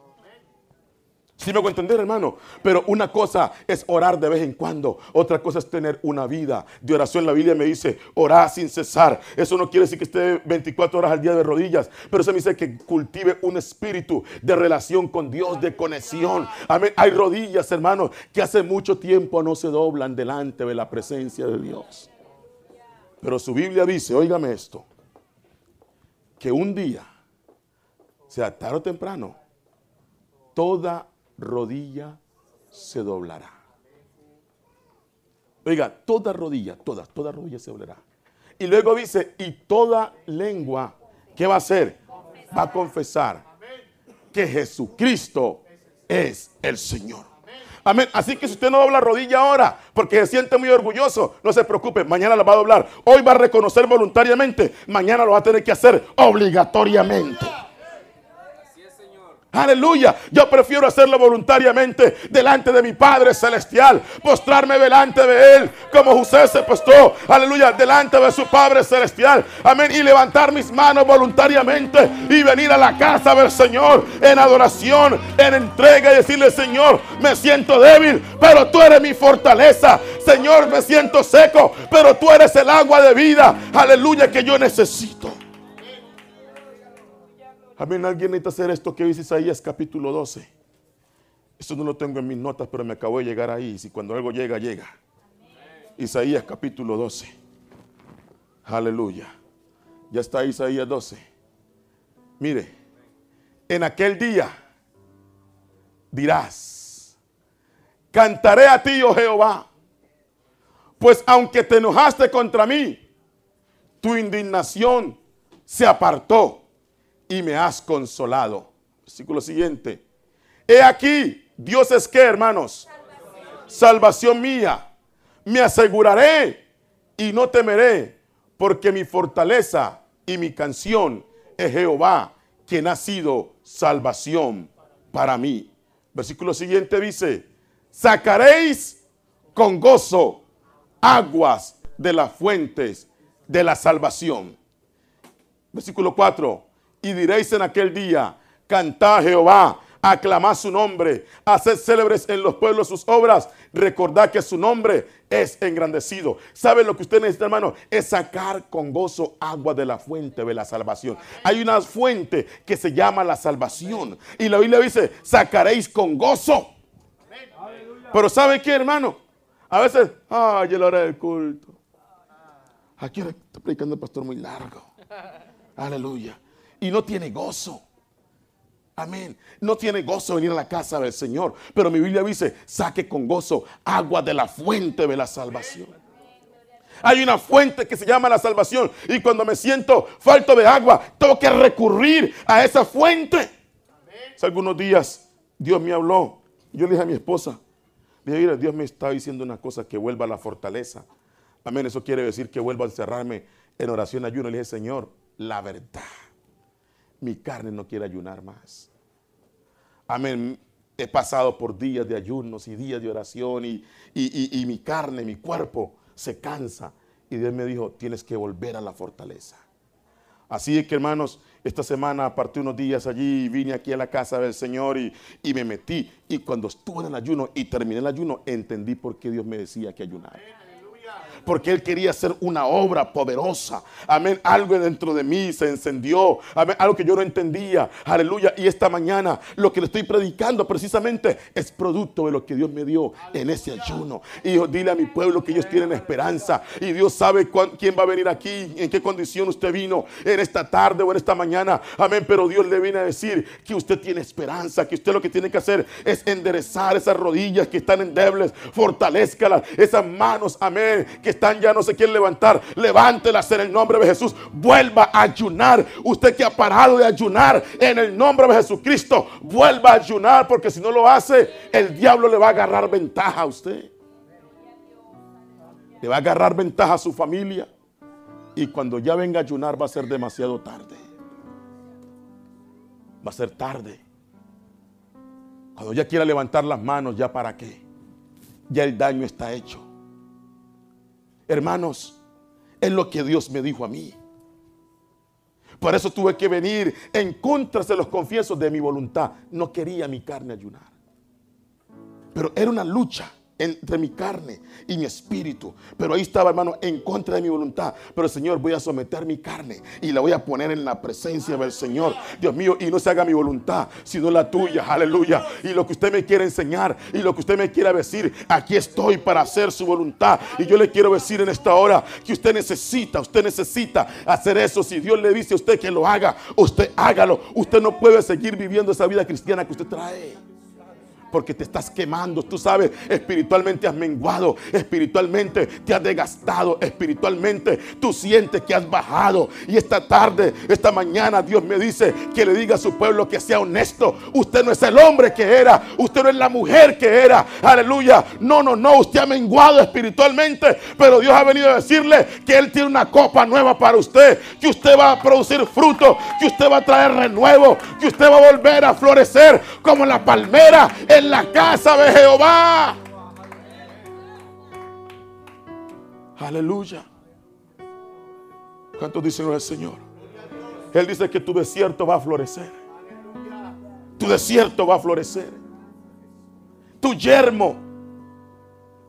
Sí me hago entender, hermano. Pero una cosa es orar de vez en cuando. Otra cosa es tener una vida de oración. La Biblia me dice, orar sin cesar. Eso no quiere decir que esté 24 horas al día de rodillas. Pero eso me dice que cultive un espíritu de relación con Dios, de conexión. Amén. Hay rodillas, hermano, que hace mucho tiempo no se doblan delante de la presencia de Dios. Pero su Biblia dice, óigame esto, que un día, sea tarde o temprano, toda rodilla se doblará. Oiga, toda rodilla, toda, rodilla se doblará. Y luego dice, y toda lengua, ¿qué va a hacer? Va a confesar que Jesucristo es el Señor. Amén. Así que si usted no dobla rodilla ahora, porque se siente muy orgulloso, no se preocupe, mañana la va a doblar. Hoy va a reconocer voluntariamente, mañana lo va a tener que hacer obligatoriamente. Aleluya. Yo prefiero hacerlo voluntariamente delante de mi Padre Celestial. Postrarme delante de Él como José se postó. Aleluya. Delante de su Padre Celestial. Amén. Y levantar mis manos voluntariamente y venir a la casa del Señor en adoración, en entrega y decirle, Señor, me siento débil, pero tú eres mi fortaleza. Señor, me siento seco, pero tú eres el agua de vida. Aleluya que yo necesito. Amén. Alguien necesita hacer esto que dice Isaías capítulo 12. Esto no lo tengo en mis notas, pero me acabo de llegar ahí. Si cuando algo llega, llega. Isaías capítulo 12. Aleluya. Ya está Isaías 12. Mire, en aquel día dirás, cantaré a ti, oh Jehová, pues aunque te enojaste contra mí, tu indignación se apartó y me has consolado. Versículo siguiente. He aquí, Dios es que, hermanos, salvación. mía. Me aseguraré y no temeré, porque mi fortaleza y mi canción es Jehová, quien ha sido salvación para mí. Versículo siguiente dice, sacaréis con gozo aguas de las fuentes de la salvación. Versículo 4, y diréis en aquel día, cantad Jehová, aclamad su nombre, haced célebres en los pueblos sus obras, recordad que su nombre es engrandecido. ¿Sabe lo que usted necesita, hermano? Es sacar con gozo agua de la fuente de la salvación. Hay una fuente que se llama la salvación. Y la Biblia dice, sacaréis con gozo. Pero ¿sabe qué, hermano? A veces, ay, la hora del culto. Aquí está predicando el pastor muy largo. Aleluya y no tiene gozo. Amén. No tiene gozo venir a la casa del Señor. Pero mi Biblia dice, saque con gozo agua de la fuente de la salvación. Hay una fuente que se llama la salvación. Y cuando me siento falto de agua, tengo que recurrir a esa fuente. Hace algunos días Dios me habló. Yo le dije a mi esposa, dije, mira, Dios me está diciendo una cosa que vuelva a la fortaleza. Amén. Eso quiere decir que vuelva a encerrarme en oración, ayuno. Le dije, Señor, la verdad mi carne no quiere ayunar más. Amén. He pasado por días de ayunos y días de oración y, y, mi carne, mi cuerpo se cansa. Y Dios me dijo, tienes que volver a la fortaleza. Así que hermanos, esta semana aparté unos días allí, vine aquí a la casa del Señor y, y me metí. Y cuando estuve en el ayuno y terminé el ayuno, entendí por qué Dios me decía que ayunara porque Él quería hacer una obra poderosa. Amén. Algo dentro de mí se encendió. Amén. Algo que yo no entendía. Aleluya. Y esta mañana lo que le estoy predicando precisamente es producto de lo que Dios me dio en ese ayuno. Y dile a mi pueblo que ellos tienen esperanza. Y Dios sabe quién va a venir aquí, en qué condición usted vino en esta tarde o en esta mañana. Amén. Pero Dios le viene a decir que usted tiene esperanza, que usted lo que tiene que hacer es enderezar esas rodillas que están endebles, fortalezcalas, esas manos, amén, que están ya no se quieren levantar, levántelas en el nombre de Jesús. Vuelva a ayunar. Usted que ha parado de ayunar en el nombre de Jesucristo, vuelva a ayunar porque si no lo hace, el diablo le va a agarrar ventaja a usted. Le va a agarrar ventaja a su familia. Y cuando ya venga a ayunar va a ser demasiado tarde. Va a ser tarde. Cuando ya quiera levantar las manos, ¿ya para qué? Ya el daño está hecho. Hermanos, es lo que Dios me dijo a mí. Por eso tuve que venir en contra, se los confieso, de mi voluntad. No quería mi carne ayunar. Pero era una lucha entre mi carne y mi espíritu. Pero ahí estaba, hermano, en contra de mi voluntad. Pero Señor, voy a someter mi carne y la voy a poner en la presencia del Señor. Dios mío, y no se haga mi voluntad, sino la tuya. Aleluya. Y lo que usted me quiere enseñar y lo que usted me quiera decir, aquí estoy para hacer su voluntad. Y yo le quiero decir en esta hora que usted necesita, usted necesita hacer eso. Si Dios le dice a usted que lo haga, usted hágalo. Usted no puede seguir viviendo esa vida cristiana que usted trae porque te estás quemando. Tú sabes, espiritualmente has menguado, espiritualmente te has desgastado, espiritualmente tú sientes que has bajado. Y esta tarde, esta mañana, Dios me dice que le diga a su pueblo que sea honesto. Usted no es el hombre que era, usted no es la mujer que era. Aleluya. No, no, no, usted ha menguado espiritualmente, pero Dios ha venido a decirle que Él tiene una copa nueva para usted, que usted va a producir fruto, que usted va a traer renuevo, que usted va a volver a florecer como la palmera la casa de Jehová. Aleluya. ¿Cuántos dicen el Señor? Él dice que tu desierto va a florecer. Tu desierto va a florecer. Tu yermo.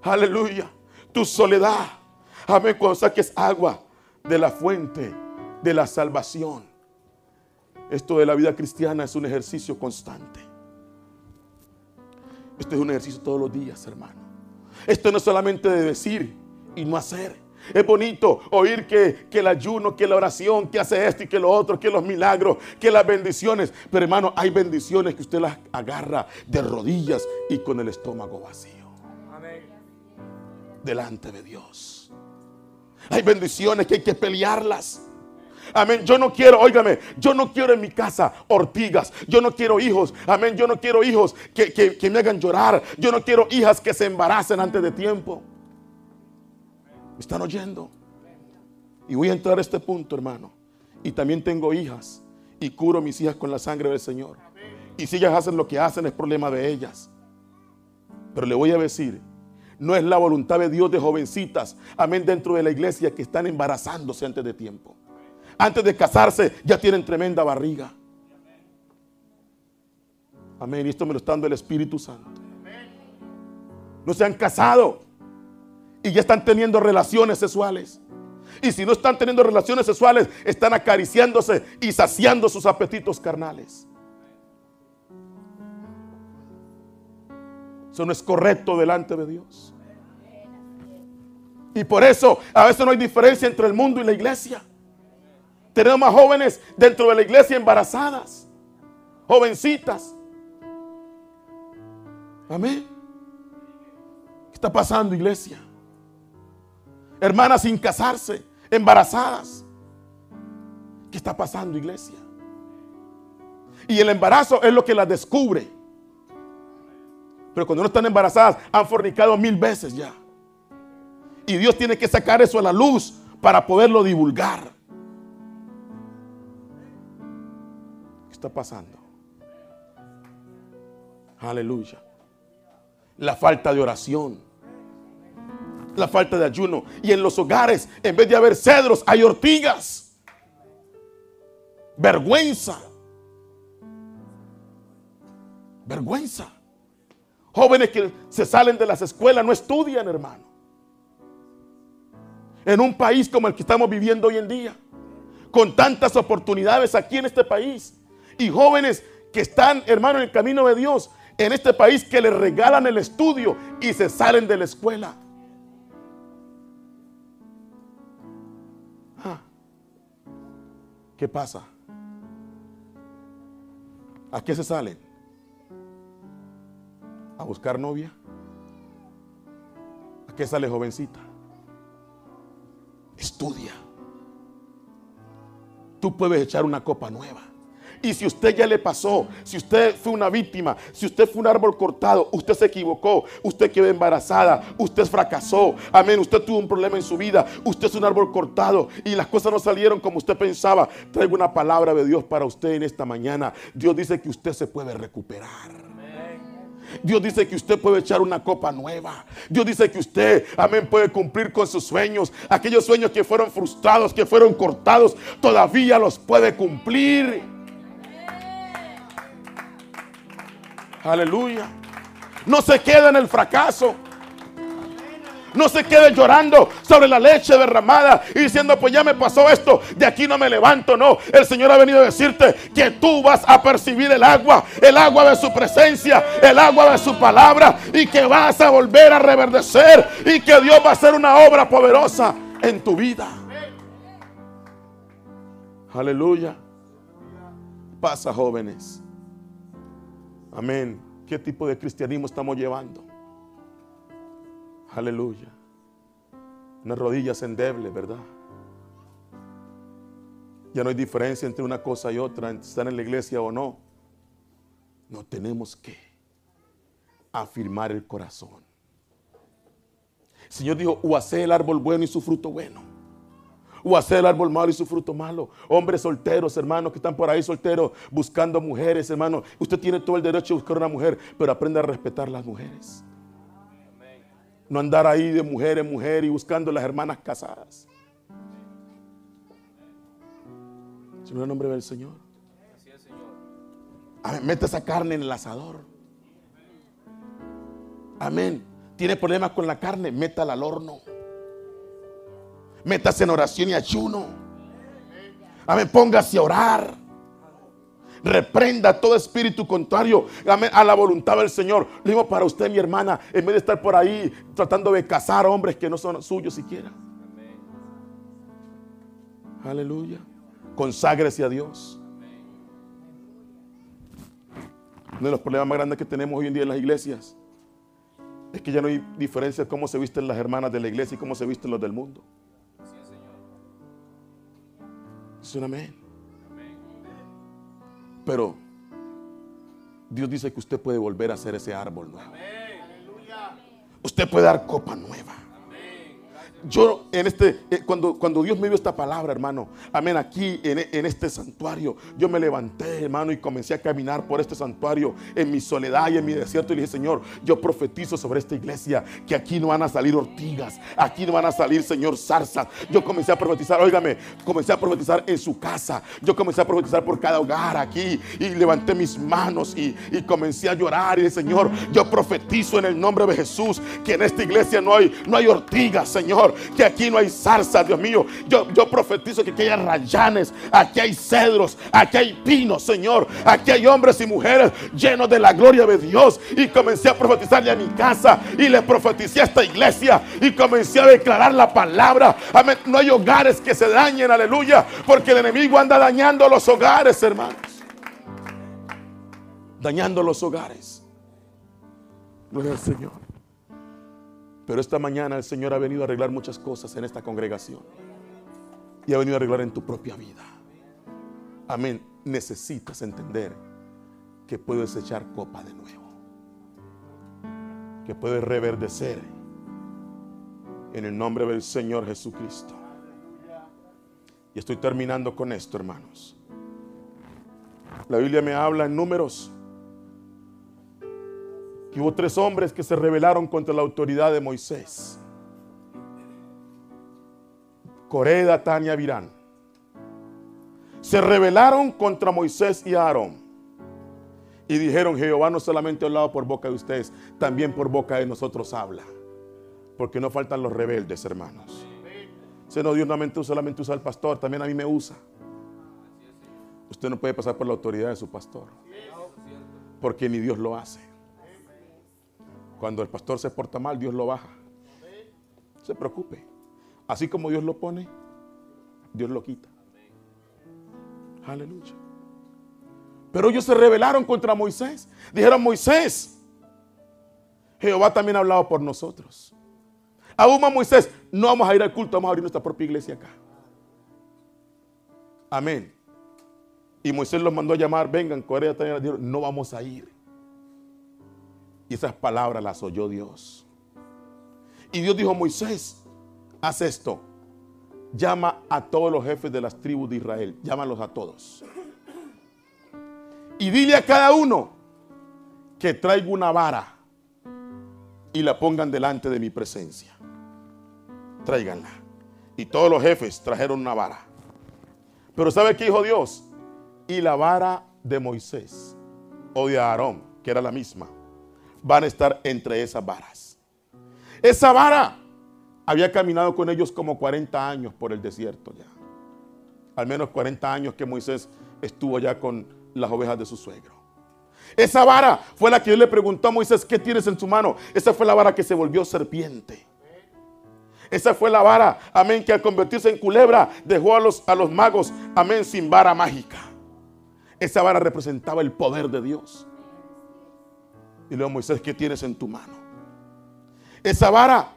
Aleluya. Tu soledad. Amén. Cuando saques agua de la fuente de la salvación. Esto de la vida cristiana es un ejercicio constante. Esto es un ejercicio todos los días, hermano. Esto no es solamente de decir y no hacer. Es bonito oír que, que, el ayuno, que la oración, que hace esto y que lo otro, que los milagros, que las bendiciones. Pero hermano, hay bendiciones que usted las agarra de rodillas y con el estómago vacío. Delante de Dios. Hay bendiciones que hay que pelearlas. Amén. Yo no quiero, óigame, yo no quiero en mi casa ortigas. Yo no quiero hijos. Amén. Yo no quiero hijos que, me hagan llorar. Yo no quiero hijas que se embaracen antes de tiempo. ¿Me están oyendo? Y voy a entrar a este punto, hermano. Y también tengo hijas. Y curo mis hijas con la sangre del Señor. Y si ellas hacen lo que hacen, es problema de ellas. Pero le voy a decir, no es la voluntad de Dios de jovencitas, amén, dentro de la iglesia que están embarazándose antes de tiempo antes de casarse ya tienen tremenda barriga. Amén. Y esto me lo está dando el Espíritu Santo. No se han casado y ya están teniendo relaciones sexuales. Y si no están teniendo relaciones sexuales, están acariciándose y saciando sus apetitos carnales. Eso no es correcto delante de Dios. Y por eso a veces no hay diferencia entre el mundo y la iglesia. Tenemos más jóvenes dentro de la iglesia embarazadas. Jovencitas. Amén. ¿Qué está pasando, iglesia? Hermanas sin casarse, embarazadas. ¿Qué está pasando, iglesia? Y el embarazo es lo que las descubre. Pero cuando no están embarazadas, han fornicado mil veces ya. Y Dios tiene que sacar eso a la luz para poderlo divulgar. Está pasando? Aleluya. La falta de oración. La falta de ayuno. Y en los hogares, en vez de haber cedros, hay ortigas. Vergüenza. Vergüenza. Jóvenes que se salen de las escuelas no estudian, hermano. En un país como el que estamos viviendo hoy en día, con tantas oportunidades aquí en este país, y jóvenes que están, hermano, en el camino de Dios, en este país que les regalan el estudio y se salen de la escuela. Ah. ¿Qué pasa? ¿A qué se salen? ¿A buscar novia? ¿A qué sale jovencita? Estudia. Tú puedes echar una copa nueva. Y si usted ya le pasó, si usted fue una víctima, si usted fue un árbol cortado, usted se equivocó, usted quedó embarazada, usted fracasó, amén, usted tuvo un problema en su vida, usted es un árbol cortado y las cosas no salieron como usted pensaba, traigo una palabra de Dios para usted en esta mañana. Dios dice que usted se puede recuperar. Dios dice que usted puede echar una copa nueva. Dios dice que usted, amén, puede cumplir con sus sueños. Aquellos sueños que fueron frustrados, que fueron cortados, todavía los puede cumplir. Aleluya. No se quede en el fracaso. No se quede llorando sobre la leche derramada y diciendo, pues ya me pasó esto, de aquí no me levanto. No, el Señor ha venido a decirte que tú vas a percibir el agua, el agua de su presencia, el agua de su palabra y que vas a volver a reverdecer y que Dios va a hacer una obra poderosa en tu vida. Aleluya. Pasa, jóvenes. Amén. ¿Qué tipo de cristianismo estamos llevando? Aleluya. Unas rodillas endebles, ¿verdad? Ya no hay diferencia entre una cosa y otra, entre estar en la iglesia o no. No tenemos que afirmar el corazón. El Señor dijo, o hacer el árbol bueno y su fruto bueno. O hacer el árbol malo y su fruto malo. Hombres solteros, hermanos, que están por ahí solteros, buscando mujeres, hermano. Usted tiene todo el derecho de buscar una mujer, pero aprenda a respetar las mujeres. No andar ahí de mujer en mujer y buscando las hermanas casadas. Señor, el nombre del Señor. Amén. Mete esa carne en el asador. Amén. Tiene problemas con la carne, métala al horno. Métase en oración y ayuno. Amén. Póngase a orar. Reprenda todo espíritu contrario a la voluntad del Señor. Le digo para usted, mi hermana, en vez de estar por ahí tratando de cazar hombres que no son suyos siquiera. Aleluya. Conságrese a Dios. Uno de los problemas más grandes que tenemos hoy en día en las iglesias es que ya no hay diferencia cómo se visten las hermanas de la iglesia y cómo se visten los del mundo. Es un amén. Pero Dios dice que usted puede volver a ser ese árbol nuevo. Usted puede dar copa nueva. Yo en este, eh, cuando, cuando Dios me dio esta palabra, hermano, amén, aquí en, este santuario, yo me levanté, hermano, y comencé a caminar por este santuario en mi soledad y en mi desierto. Y le dije, Señor, yo profetizo sobre esta iglesia que aquí no van a salir ortigas, aquí no van a salir, Señor, zarzas. Yo comencé a profetizar, óigame, comencé a profetizar en su casa. Yo comencé a profetizar por cada hogar aquí y levanté mis manos y, y comencé a llorar. Y dije, Señor, yo profetizo en el nombre de Jesús que en esta iglesia no hay, no hay ortigas, Señor que aquí no hay zarza, Dios mío. Yo, yo profetizo que aquí hay rayanes, aquí hay cedros, aquí hay pinos, Señor. Aquí hay hombres y mujeres llenos de la gloria de Dios. Y comencé a profetizarle a mi casa y le profeticé a esta iglesia y comencé a declarar la palabra. No hay hogares que se dañen, aleluya, porque el enemigo anda dañando los hogares, hermanos. Dañando los hogares. Gloria al Señor. Pero esta mañana el Señor ha venido a arreglar muchas cosas en esta congregación. Y ha venido a arreglar en tu propia vida. Amén. Necesitas entender que puedes echar copa de nuevo. Que puedes reverdecer en el nombre del Señor Jesucristo. Y estoy terminando con esto, hermanos. La Biblia me habla en números que hubo tres hombres que se rebelaron contra la autoridad de Moisés. Coré, Datán y Virán. Se rebelaron contra Moisés y Aarón. Y dijeron, Jehová no solamente ha hablado por boca de ustedes, también por boca de nosotros habla. Porque no faltan los rebeldes, hermanos. Se no, Dios no solamente usa al pastor, también a mí me usa. Usted no puede pasar por la autoridad de su pastor. Porque ni Dios lo hace. Cuando el pastor se porta mal, Dios lo baja. No se preocupe. Así como Dios lo pone, Dios lo quita. Aleluya. Pero ellos se rebelaron contra Moisés. Dijeron, Moisés, Jehová también ha hablado por nosotros. Aún a Moisés, no vamos a ir al culto, vamos a abrir nuestra propia iglesia acá. Amén. Y Moisés los mandó a llamar, vengan, Corea también dijeron, no vamos a ir. Y esas palabras las oyó Dios. Y Dios dijo, Moisés, haz esto. Llama a todos los jefes de las tribus de Israel. Llámalos a todos. Y dile a cada uno que traiga una vara y la pongan delante de mi presencia. Tráiganla. Y todos los jefes trajeron una vara. Pero ¿sabe qué dijo Dios? Y la vara de Moisés o de Aarón, que era la misma van a estar entre esas varas. Esa vara había caminado con ellos como 40 años por el desierto ya. Al menos 40 años que Moisés estuvo ya con las ovejas de su suegro. Esa vara fue la que Dios le preguntó a Moisés, ¿qué tienes en tu mano? Esa fue la vara que se volvió serpiente. Esa fue la vara, amén, que al convertirse en culebra dejó a los, a los magos, amén, sin vara mágica. Esa vara representaba el poder de Dios. Y luego Moisés, ¿qué tienes en tu mano? Esa vara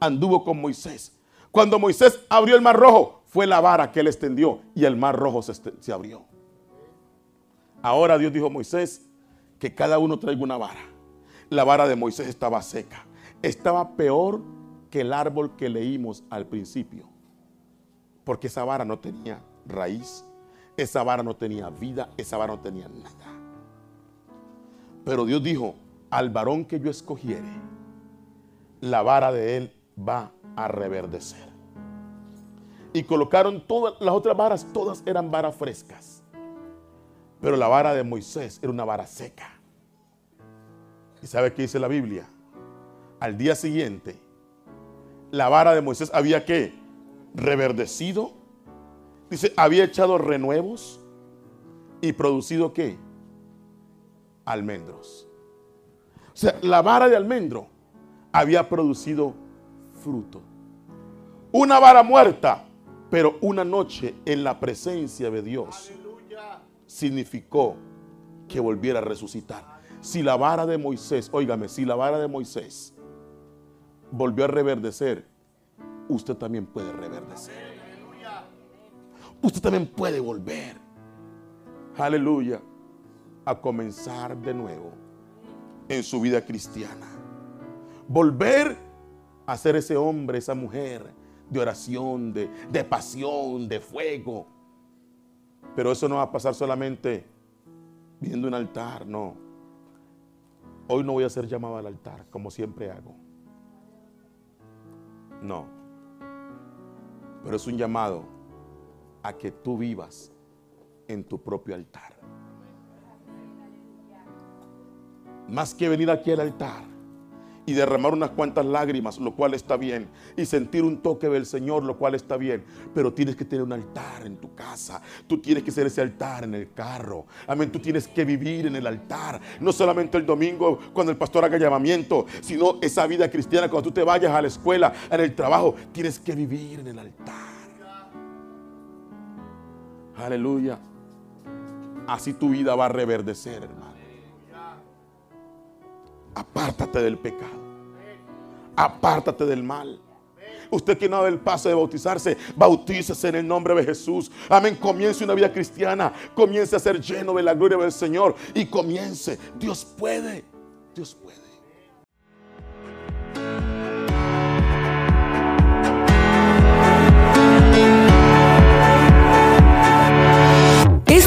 anduvo con Moisés. Cuando Moisés abrió el mar rojo, fue la vara que él extendió y el mar rojo se, se abrió. Ahora Dios dijo a Moisés, que cada uno traiga una vara. La vara de Moisés estaba seca. Estaba peor que el árbol que leímos al principio. Porque esa vara no tenía raíz. Esa vara no tenía vida. Esa vara no tenía nada. Pero Dios dijo, al varón que yo escogiere, la vara de él va a reverdecer. Y colocaron todas las otras varas, todas eran varas frescas. Pero la vara de Moisés era una vara seca. ¿Y sabe qué dice la Biblia? Al día siguiente, la vara de Moisés había que reverdecido. Dice, había echado renuevos y producido qué? Almendros. O sea, la vara de almendro había producido fruto. Una vara muerta, pero una noche en la presencia de Dios significó que volviera a resucitar. Si la vara de Moisés, óigame, si la vara de Moisés volvió a reverdecer, usted también puede reverdecer. Usted también puede volver. Aleluya. A comenzar de nuevo en su vida cristiana. Volver a ser ese hombre, esa mujer de oración, de, de pasión, de fuego pero eso no va a pasar solamente viendo un altar, no. Hoy no voy a ser llamado al altar, como siempre hago. No. Pero es un llamado a que tú vivas en tu propio altar. Más que venir aquí al altar y derramar unas cuantas lágrimas, lo cual está bien, y sentir un toque del Señor, lo cual está bien, pero tienes que tener un altar en tu casa, tú tienes que ser ese altar en el carro, amén, tú tienes que vivir en el altar, no solamente el domingo cuando el pastor haga llamamiento, sino esa vida cristiana cuando tú te vayas a la escuela, en el trabajo, tienes que vivir en el altar. Aleluya. Así tu vida va a reverdecer. Apártate del pecado. Apártate del mal. Usted que no dado el paso de bautizarse, bautícese en el nombre de Jesús. Amén. Comience una vida cristiana. Comience a ser lleno de la gloria del Señor. Y comience. Dios puede. Dios puede.